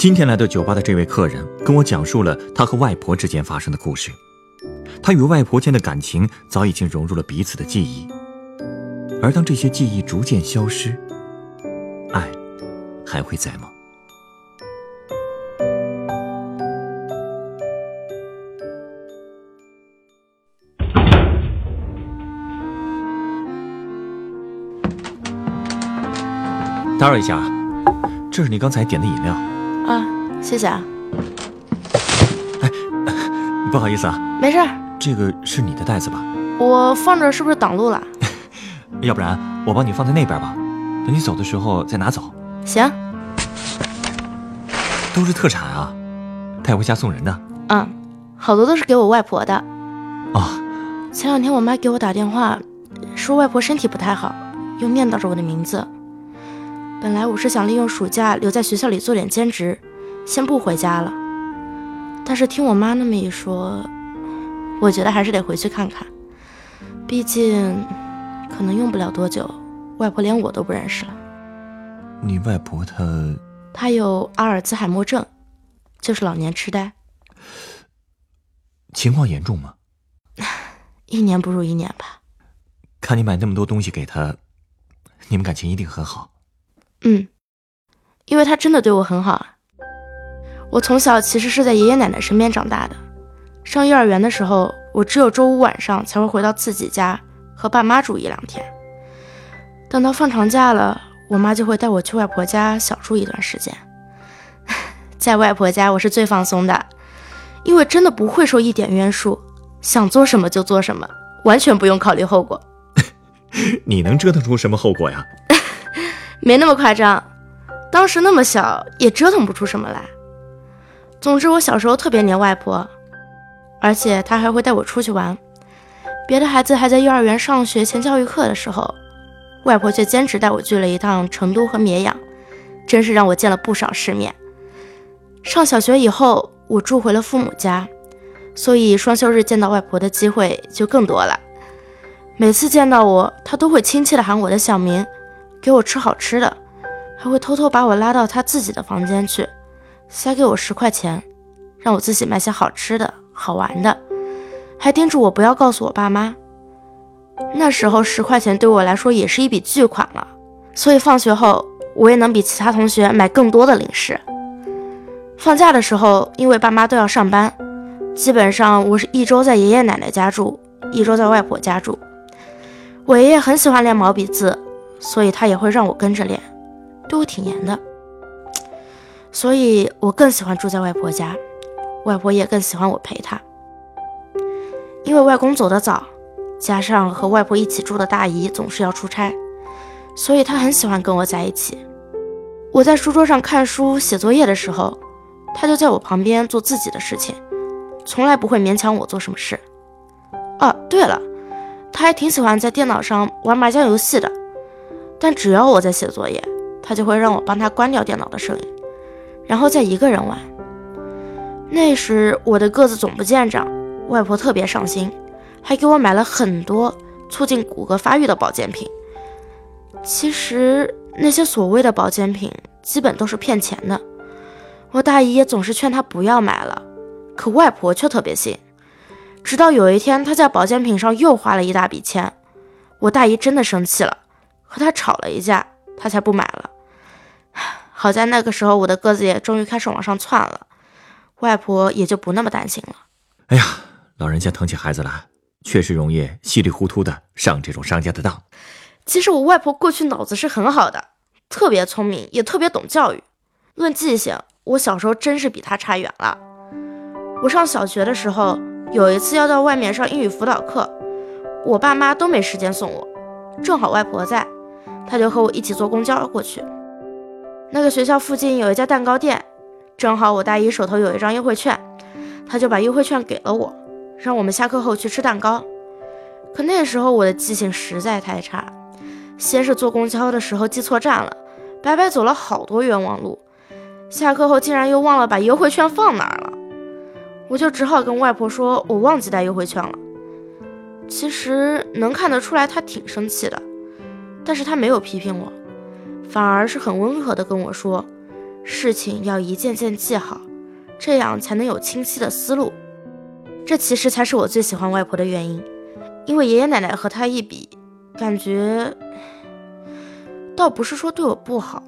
今天来到酒吧的这位客人跟我讲述了他和外婆之间发生的故事。他与外婆间的感情早已经融入了彼此的记忆，而当这些记忆逐渐消失，爱还会在吗？打扰一下，这是你刚才点的饮料。啊，谢谢啊，哎不好意思啊，没事儿，这个是你的袋子吧？我放这儿是不是挡路了？要不然我帮你放在那边吧，等你走的时候再拿走。行，都是特产啊，带回家送人的。嗯，好多都是给我外婆的。啊，前两天我妈给我打电话，说外婆身体不太好，又念叨着我的名字。本来我是想利用暑假留在学校里做点兼职，先不回家了。但是听我妈那么一说，我觉得还是得回去看看。毕竟，可能用不了多久，外婆连我都不认识了。你外婆她她有阿尔兹海默症，就是老年痴呆，情况严重吗？一年不如一年吧。看你买那么多东西给她，你们感情一定很好。嗯，因为他真的对我很好啊。我从小其实是在爷爷奶奶身边长大的，上幼儿园的时候，我只有周五晚上才会回到自己家和爸妈住一两天。等到放长假了，我妈就会带我去外婆家小住一段时间。在外婆家，我是最放松的，因为真的不会受一点约束，想做什么就做什么，完全不用考虑后果。你能折腾出什么后果呀？没那么夸张，当时那么小也折腾不出什么来。总之，我小时候特别黏外婆，而且她还会带我出去玩。别的孩子还在幼儿园上学前教育课的时候，外婆却坚持带我去了一趟成都和绵阳，真是让我见了不少世面。上小学以后，我住回了父母家，所以双休日见到外婆的机会就更多了。每次见到我，她都会亲切地喊我的小名。给我吃好吃的，还会偷偷把我拉到她自己的房间去，塞给我十块钱，让我自己买些好吃的好玩的，还叮嘱我不要告诉我爸妈。那时候十块钱对我来说也是一笔巨款了，所以放学后我也能比其他同学买更多的零食。放假的时候，因为爸妈都要上班，基本上我是一周在爷爷奶奶家住，一周在外婆家住。我爷爷很喜欢练毛笔字。所以他也会让我跟着练，对我挺严的。所以我更喜欢住在外婆家，外婆也更喜欢我陪她。因为外公走得早，加上和外婆一起住的大姨总是要出差，所以她很喜欢跟我在一起。我在书桌上看书写作业的时候，她就在我旁边做自己的事情，从来不会勉强我做什么事。哦，对了，她还挺喜欢在电脑上玩麻将游戏的。但只要我在写作业，她就会让我帮她关掉电脑的声音，然后再一个人玩。那时我的个子总不见长，外婆特别上心，还给我买了很多促进骨骼发育的保健品。其实那些所谓的保健品基本都是骗钱的，我大姨也总是劝她不要买了，可外婆却特别信。直到有一天，她在保健品上又花了一大笔钱，我大姨真的生气了。和她吵了一架，她才不买了。好在那个时候我的个子也终于开始往上窜了，外婆也就不那么担心了。哎呀，老人家疼起孩子来，确实容易稀里糊涂的上这种商家的当。其实我外婆过去脑子是很好的，特别聪明，也特别懂教育。论记性，我小时候真是比她差远了。我上小学的时候，有一次要到外面上英语辅导课，我爸妈都没时间送我，正好外婆在。她就和我一起坐公交过去。那个学校附近有一家蛋糕店，正好我大姨手头有一张优惠券，他就把优惠券给了我，让我们下课后去吃蛋糕。可那时候我的记性实在太差，先是坐公交的时候记错站了，白白走了好多冤枉路。下课后竟然又忘了把优惠券放哪儿了，我就只好跟外婆说我忘记带优惠券了。其实能看得出来她挺生气的，但是她没有批评我，反而是很温和的跟我说。事情要一件件记好，这样才能有清晰的思路。这其实才是我最喜欢外婆的原因，因为爷爷奶奶和她一比，感觉倒不是说对我不好，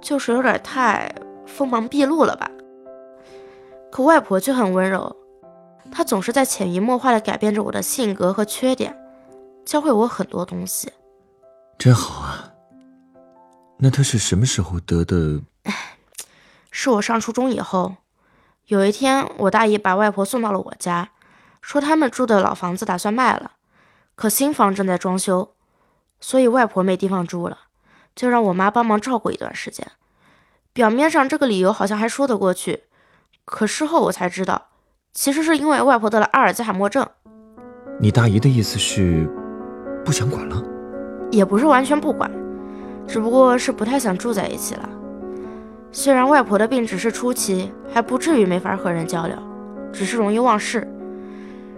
就是有点太锋芒毕露了吧。可外婆却很温柔，她总是在潜移默化地改变着我的性格和缺点，教会我很多东西。真好啊。那他是什么时候得的？是我上初中以后，有一天，我大姨把外婆送到了我家，说他们住的老房子打算卖了，可新房正在装修，所以外婆没地方住了，就让我妈帮忙照顾一段时间。表面上这个理由好像还说得过去，可事后我才知道，其实是因为外婆得了阿尔兹海默症。你大姨的意思是不想管了？也不是完全不管，只不过是不太想住在一起了。虽然外婆的病只是初期，还不至于没法和人交流，只是容易忘事，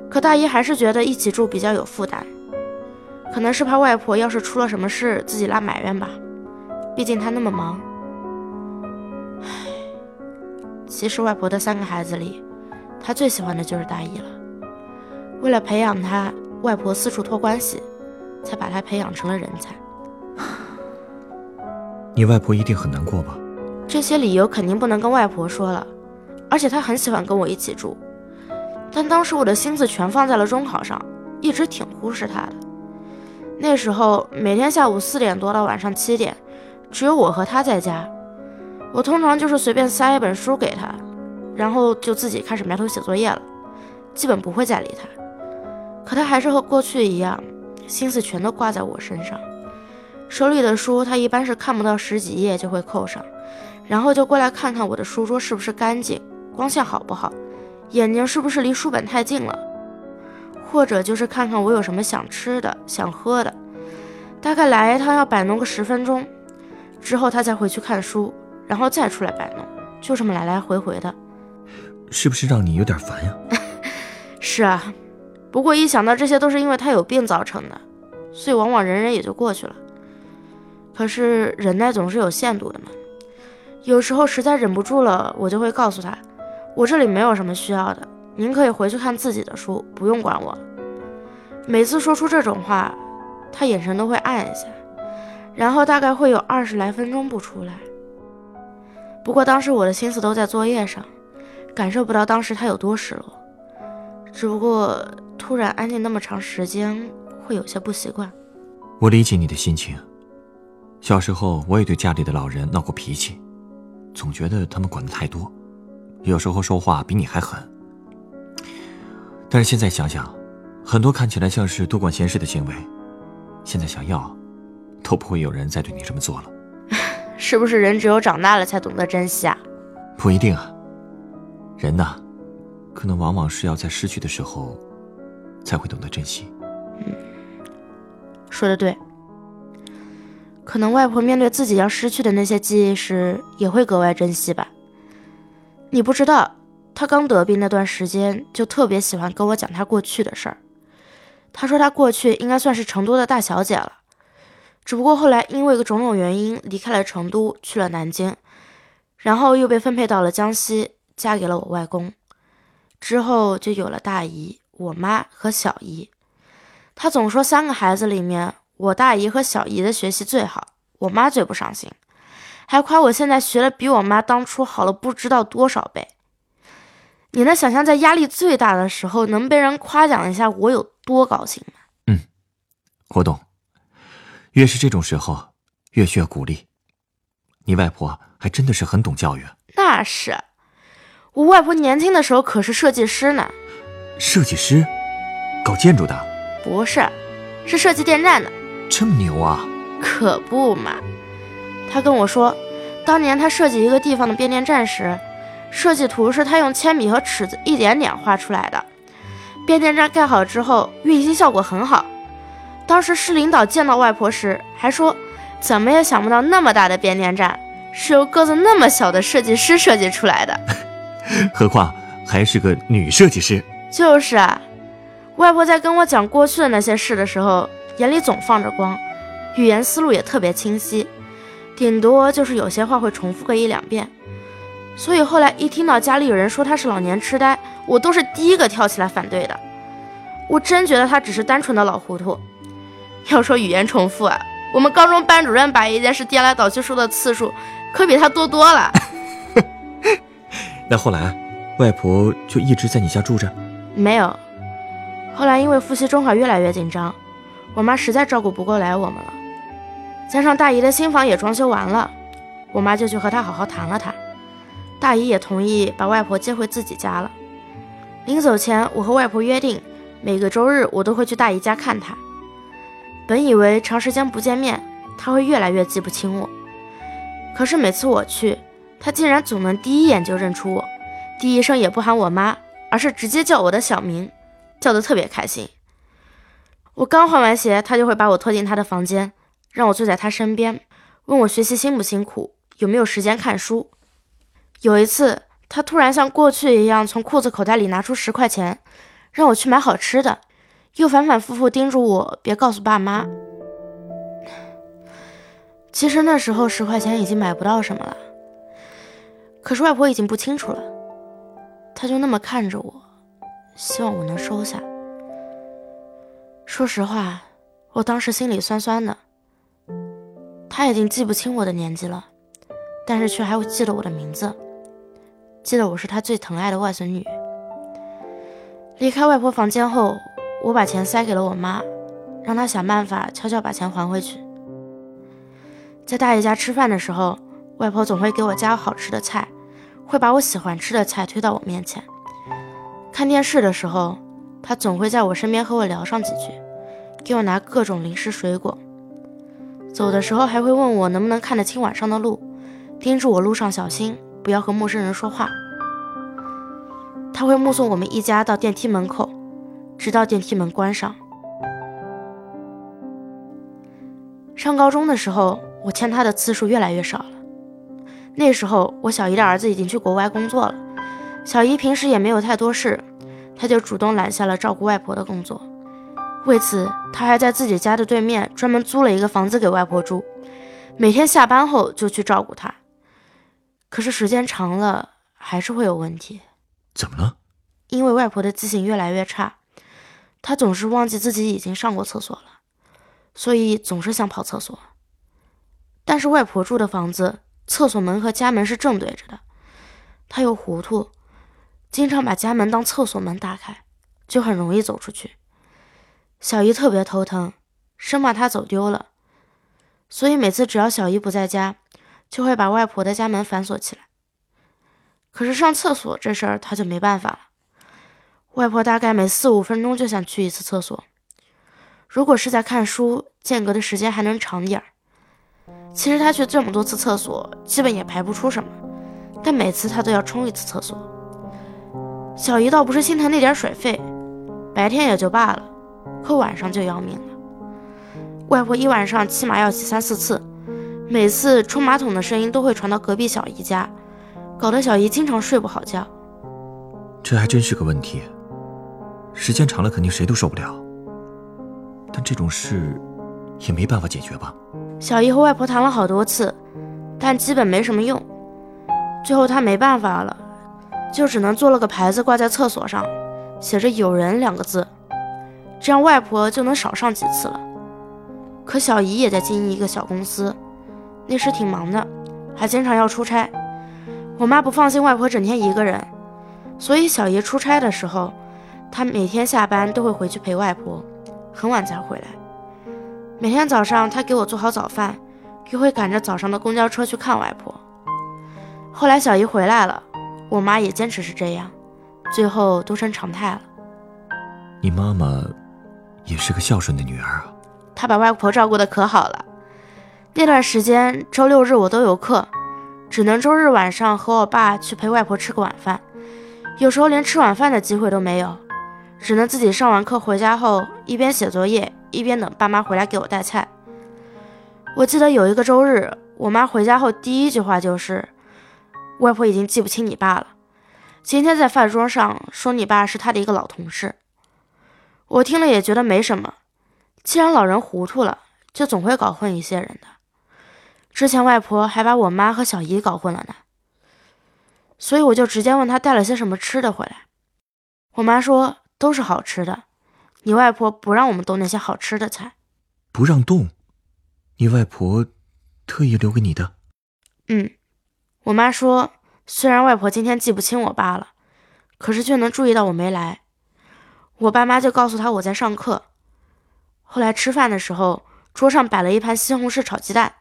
可大姨还是觉得一起住比较有负担，可能是怕外婆要是出了什么事自己拉埋怨吧。毕竟她那么忙。唉，其实外婆的三个孩子里，她最喜欢的就是大姨了。为了培养她，外婆四处托关系，才把她培养成了人才。你外婆一定很难过吧？这些理由肯定不能跟外婆说了，而且她很喜欢跟我一起住，但当时我的心思全放在了中考上，一直挺忽视她的。那时候每天下午四点多到晚上七点，只有我和她在家，我通常就是随便塞一本书给她，然后就自己开始埋头写作业了，基本不会再理她。可她还是和过去一样，心思全都挂在我身上，手里的书他一般是看不到十几页就会扣上。然后就过来看看我的书桌是不是干净，光线好不好，眼睛是不是离书本太近了，或者就是看看我有什么想吃的、想喝的。大概来一趟要摆弄个十分钟，之后他再回去看书，然后再出来摆弄，就这么来来回回的。是不是让你有点烦呀？是啊，不过一想到这些都是因为他有病造成的，所以往往忍忍也就过去了。可是忍耐总是有限度的嘛。有时候实在忍不住了，我就会告诉他，我这里没有什么需要的，您可以回去看自己的书，不用管我。每次说出这种话，他眼神都会暗一下，然后大概会有二十来分钟不出来。不过当时我的心思都在作业上，感受不到当时他有多失落。只不过突然安静那么长时间，会有些不习惯。我理解你的心情。小时候我也对家里的老人闹过脾气。总觉得他们管的太多，有时候说话比你还狠。但是现在想想，很多看起来像是多管闲事的行为，现在想要，都不会有人再对你这么做了。是不是人只有长大了才懂得珍惜啊？不一定啊。人呐，可能往往是要在失去的时候，才会懂得珍惜。嗯，说的对。可能外婆面对自己要失去的那些记忆时，也会格外珍惜吧。你不知道，她刚得病那段时间，就特别喜欢跟我讲她过去的事儿。她说她过去应该算是成都的大小姐了，只不过后来因为个种种原因离开了成都，去了南京，然后又被分配到了江西，嫁给了我外公。之后就有了大姨、我妈和小姨。她总说三个孩子里面。我大姨和小姨的学习最好，我妈最不上心，还夸我现在学的比我妈当初好了不知道多少倍。你能想象在压力最大的时候能被人夸奖一下，我有多高兴吗？嗯，我懂。越是这种时候，越需要鼓励。你外婆还真的是很懂教育。那是，我外婆年轻的时候可是设计师呢。设计师，搞建筑的？不是，是设计电站的。这么牛啊！可不嘛，他跟我说，当年他设计一个地方的变电站时，设计图是他用铅笔和尺子一点点画出来的。变电站盖好之后，运行效果很好。当时市领导见到外婆时，还说怎么也想不到那么大的变电站是由个子那么小的设计师设计出来的。何况还是个女设计师。就是啊，外婆在跟我讲过去的那些事的时候，眼里总放着光，语言思路也特别清晰，顶多就是有些话会重复个一两遍。所以后来一听到家里有人说他是老年痴呆，我都是第一个跳起来反对的。我真觉得他只是单纯的老糊涂。要说语言重复啊，我们高中班主任把一件事颠来倒去说的次数，可比他多多了。那后来，外婆就一直在你家住着？没有。后来因为复习中考越来越紧张，我妈实在照顾不过来我们了，加上大姨的新房也装修完了，我妈就去和她好好谈了谈。大姨也同意把外婆接回自己家了。临走前，我和外婆约定，每个周日我都会去大姨家看她。本以为长时间不见面，她会越来越记不清我，可是每次我去，她竟然总能第一眼就认出我，第一声也不喊我妈，而是直接叫我的小名，叫得特别开心。我刚换完鞋，他就会把我拖进他的房间，让我坐在他身边，问我学习辛不辛苦，有没有时间看书。有一次，他突然像过去一样从裤子口袋里拿出十块钱，让我去买好吃的，又反反复复叮嘱我别告诉爸妈。其实那时候十块钱已经买不到什么了，可是外婆已经不清楚了，她就那么看着我，希望我能收下。说实话，我当时心里酸酸的。他已经记不清我的年纪了，但是却还会记得我的名字。记得我是他最疼爱的外孙女。离开外婆房间后，我把钱塞给了我妈，让她想办法悄悄把钱还回去。在大爷家吃饭的时候，外婆总会给我夹好吃的菜，会把我喜欢吃的菜推到我面前。看电视的时候，她总会在我身边和我聊上几句，给我拿各种零食水果。走的时候还会问我能不能看得清晚上的路，叮嘱我路上小心。不要和陌生人说话。他会目送我们一家到电梯门口，直到电梯门关上。上高中的时候，我牵他的次数越来越少了。那时候，我小姨的儿子已经去国外工作了，小姨平时也没有太多事，他就主动揽下了照顾外婆的工作。为此，他还在自己家的对面专门租了一个房子给外婆住，每天下班后就去照顾她。可是时间长了还是会有问题，怎么了？因为外婆的记性越来越差，她总是忘记自己已经上过厕所了，所以总是想跑厕所。但是外婆住的房子厕所门和家门是正对着的，她又糊涂，经常把家门当厕所门打开，就很容易走出去。小姨特别头疼，生怕她走丢了，所以每次只要小姨不在家。就会把外婆的家门反锁起来。可是上厕所这事儿他就没办法了。外婆大概每四五分钟就想去一次厕所。如果是在看书，间隔的时间还能长点儿。其实他去这么多次厕所，基本也排不出什么。但每次他都要冲一次厕所。小姨倒不是心疼那点水费，白天也就罢了，可晚上就要命了。外婆一晚上起码要洗三四次。每次冲马桶的声音都会传到隔壁小姨家，搞得小姨经常睡不好觉。这还真是个问题，时间长了肯定谁都受不了。但这种事也没办法解决吧？小姨和外婆谈了好多次，但基本没什么用。最后她没办法了，就只能做了个牌子挂在厕所上，写着“有人”两个字，这样外婆就能少上几次了。可小姨也在经营一个小公司。那时挺忙的，还经常要出差。我妈不放心外婆整天一个人，所以小姨出差的时候，她每天下班都会回去陪外婆，很晚才回来。每天早上她给我做好早饭，又会赶着早上的公交车去看外婆。后来小姨回来了，我妈也坚持是这样，最后都成常态了。你妈妈也是个孝顺的女儿啊，她把外婆照顾的可好了。那段时间，周六日我都有课，只能周日晚上和我爸去陪外婆吃个晚饭，有时候连吃晚饭的机会都没有，只能自己上完课回家后一边写作业一边等爸妈回来给我带菜。我记得有一个周日，我妈回家后第一句话就是：“外婆已经记不清你爸了，今天在饭桌上说你爸是他的一个老同事。”我听了也觉得没什么，既然老人糊涂了，就总会搞混一些人的。之前外婆还把我妈和小姨搞混了呢，所以我就直接问她带了些什么吃的回来。我妈说都是好吃的，你外婆不让我们动那些好吃的菜，不让动，你外婆特意留给你的。嗯，我妈说虽然外婆今天记不清我爸了，可是却能注意到我没来。我爸妈就告诉他我在上课。后来吃饭的时候，桌上摆了一盘西红柿炒鸡蛋。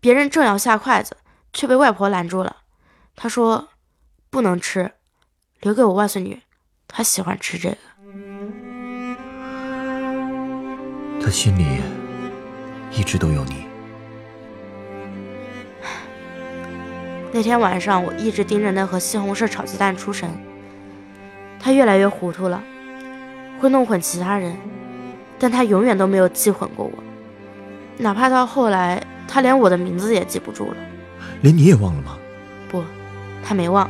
别人正要下筷子，却被外婆拦住了。她说：“不能吃，留给我外孙女，她喜欢吃这个。”他心里一直都有你。那天晚上，我一直盯着那盒西红柿炒鸡蛋出神。他越来越糊涂了，会弄混其他人，但他永远都没有记混过我，哪怕到后来。他连我的名字也记不住了，连你也忘了吗？不，他没忘，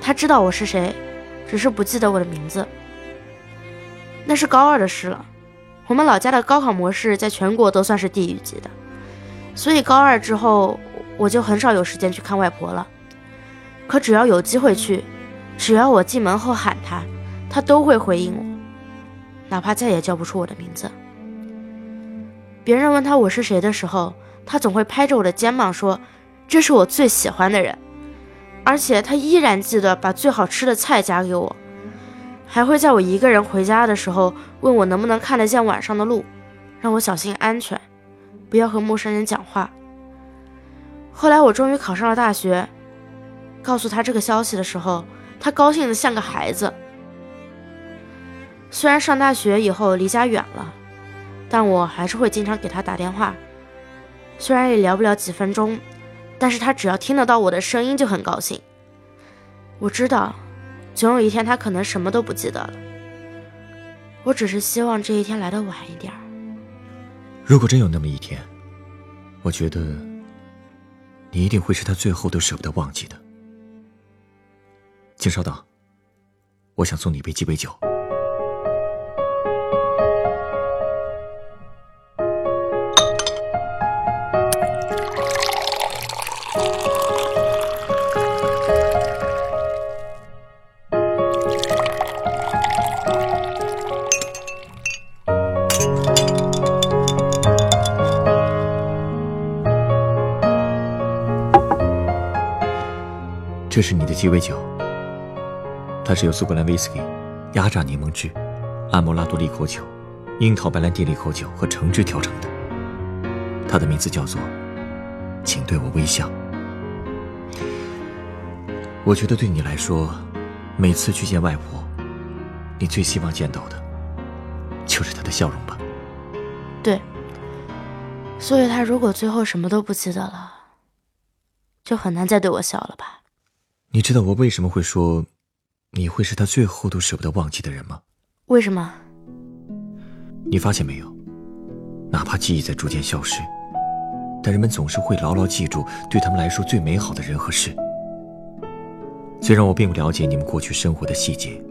他知道我是谁，只是不记得我的名字。那是高二的事了，我们老家的高考模式在全国都算是地狱级的，所以高二之后我就很少有时间去看外婆了。可只要有机会去，只要我进门后喊她，她都会回应我，哪怕再也叫不出我的名字。别人问他我是谁的时候。他总会拍着我的肩膀说：“这是我最喜欢的人。”而且他依然记得把最好吃的菜夹给我，还会在我一个人回家的时候问我能不能看得见晚上的路，让我小心安全，不要和陌生人讲话。后来我终于考上了大学，告诉他这个消息的时候，他高兴得像个孩子。虽然上大学以后离家远了，但我还是会经常给他打电话。虽然也聊不了几分钟，但是他只要听得到我的声音就很高兴。我知道，总有一天他可能什么都不记得了。我只是希望这一天来的晚一点如果真有那么一天，我觉得你一定会是他最后都舍不得忘记的。请稍等，我想送你一杯鸡尾酒。这是你的鸡尾酒，它是由苏格兰威士忌、压榨柠檬汁、阿摩拉多利口酒、樱桃白兰地利口酒和橙汁调成的。它的名字叫做“请对我微笑”。我觉得对你来说，每次去见外婆，你最希望见到的，就是她的笑容吧？对。所以，她如果最后什么都不记得了，就很难再对我笑了吧？你知道我为什么会说，你会是他最后都舍不得忘记的人吗？为什么？你发现没有，哪怕记忆在逐渐消失，但人们总是会牢牢记住对他们来说最美好的人和事。虽然我并不了解你们过去生活的细节，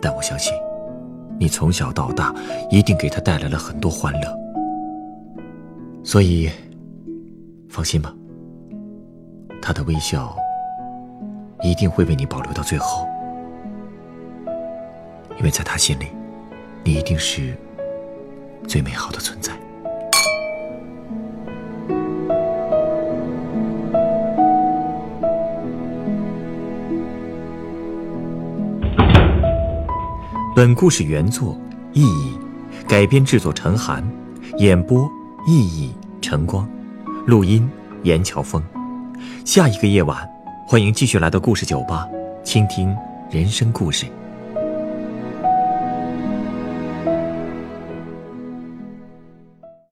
但我相信，你从小到大一定给他带来了很多欢乐。所以，放心吧，他的微笑。一定会为你保留到最后，因为在他心里，你一定是最美好的存在。本故事原作意义，改编制作陈寒，演播意义晨光，录音严乔峰。下一个夜晚。欢迎继续来到故事酒吧，倾听人生故事。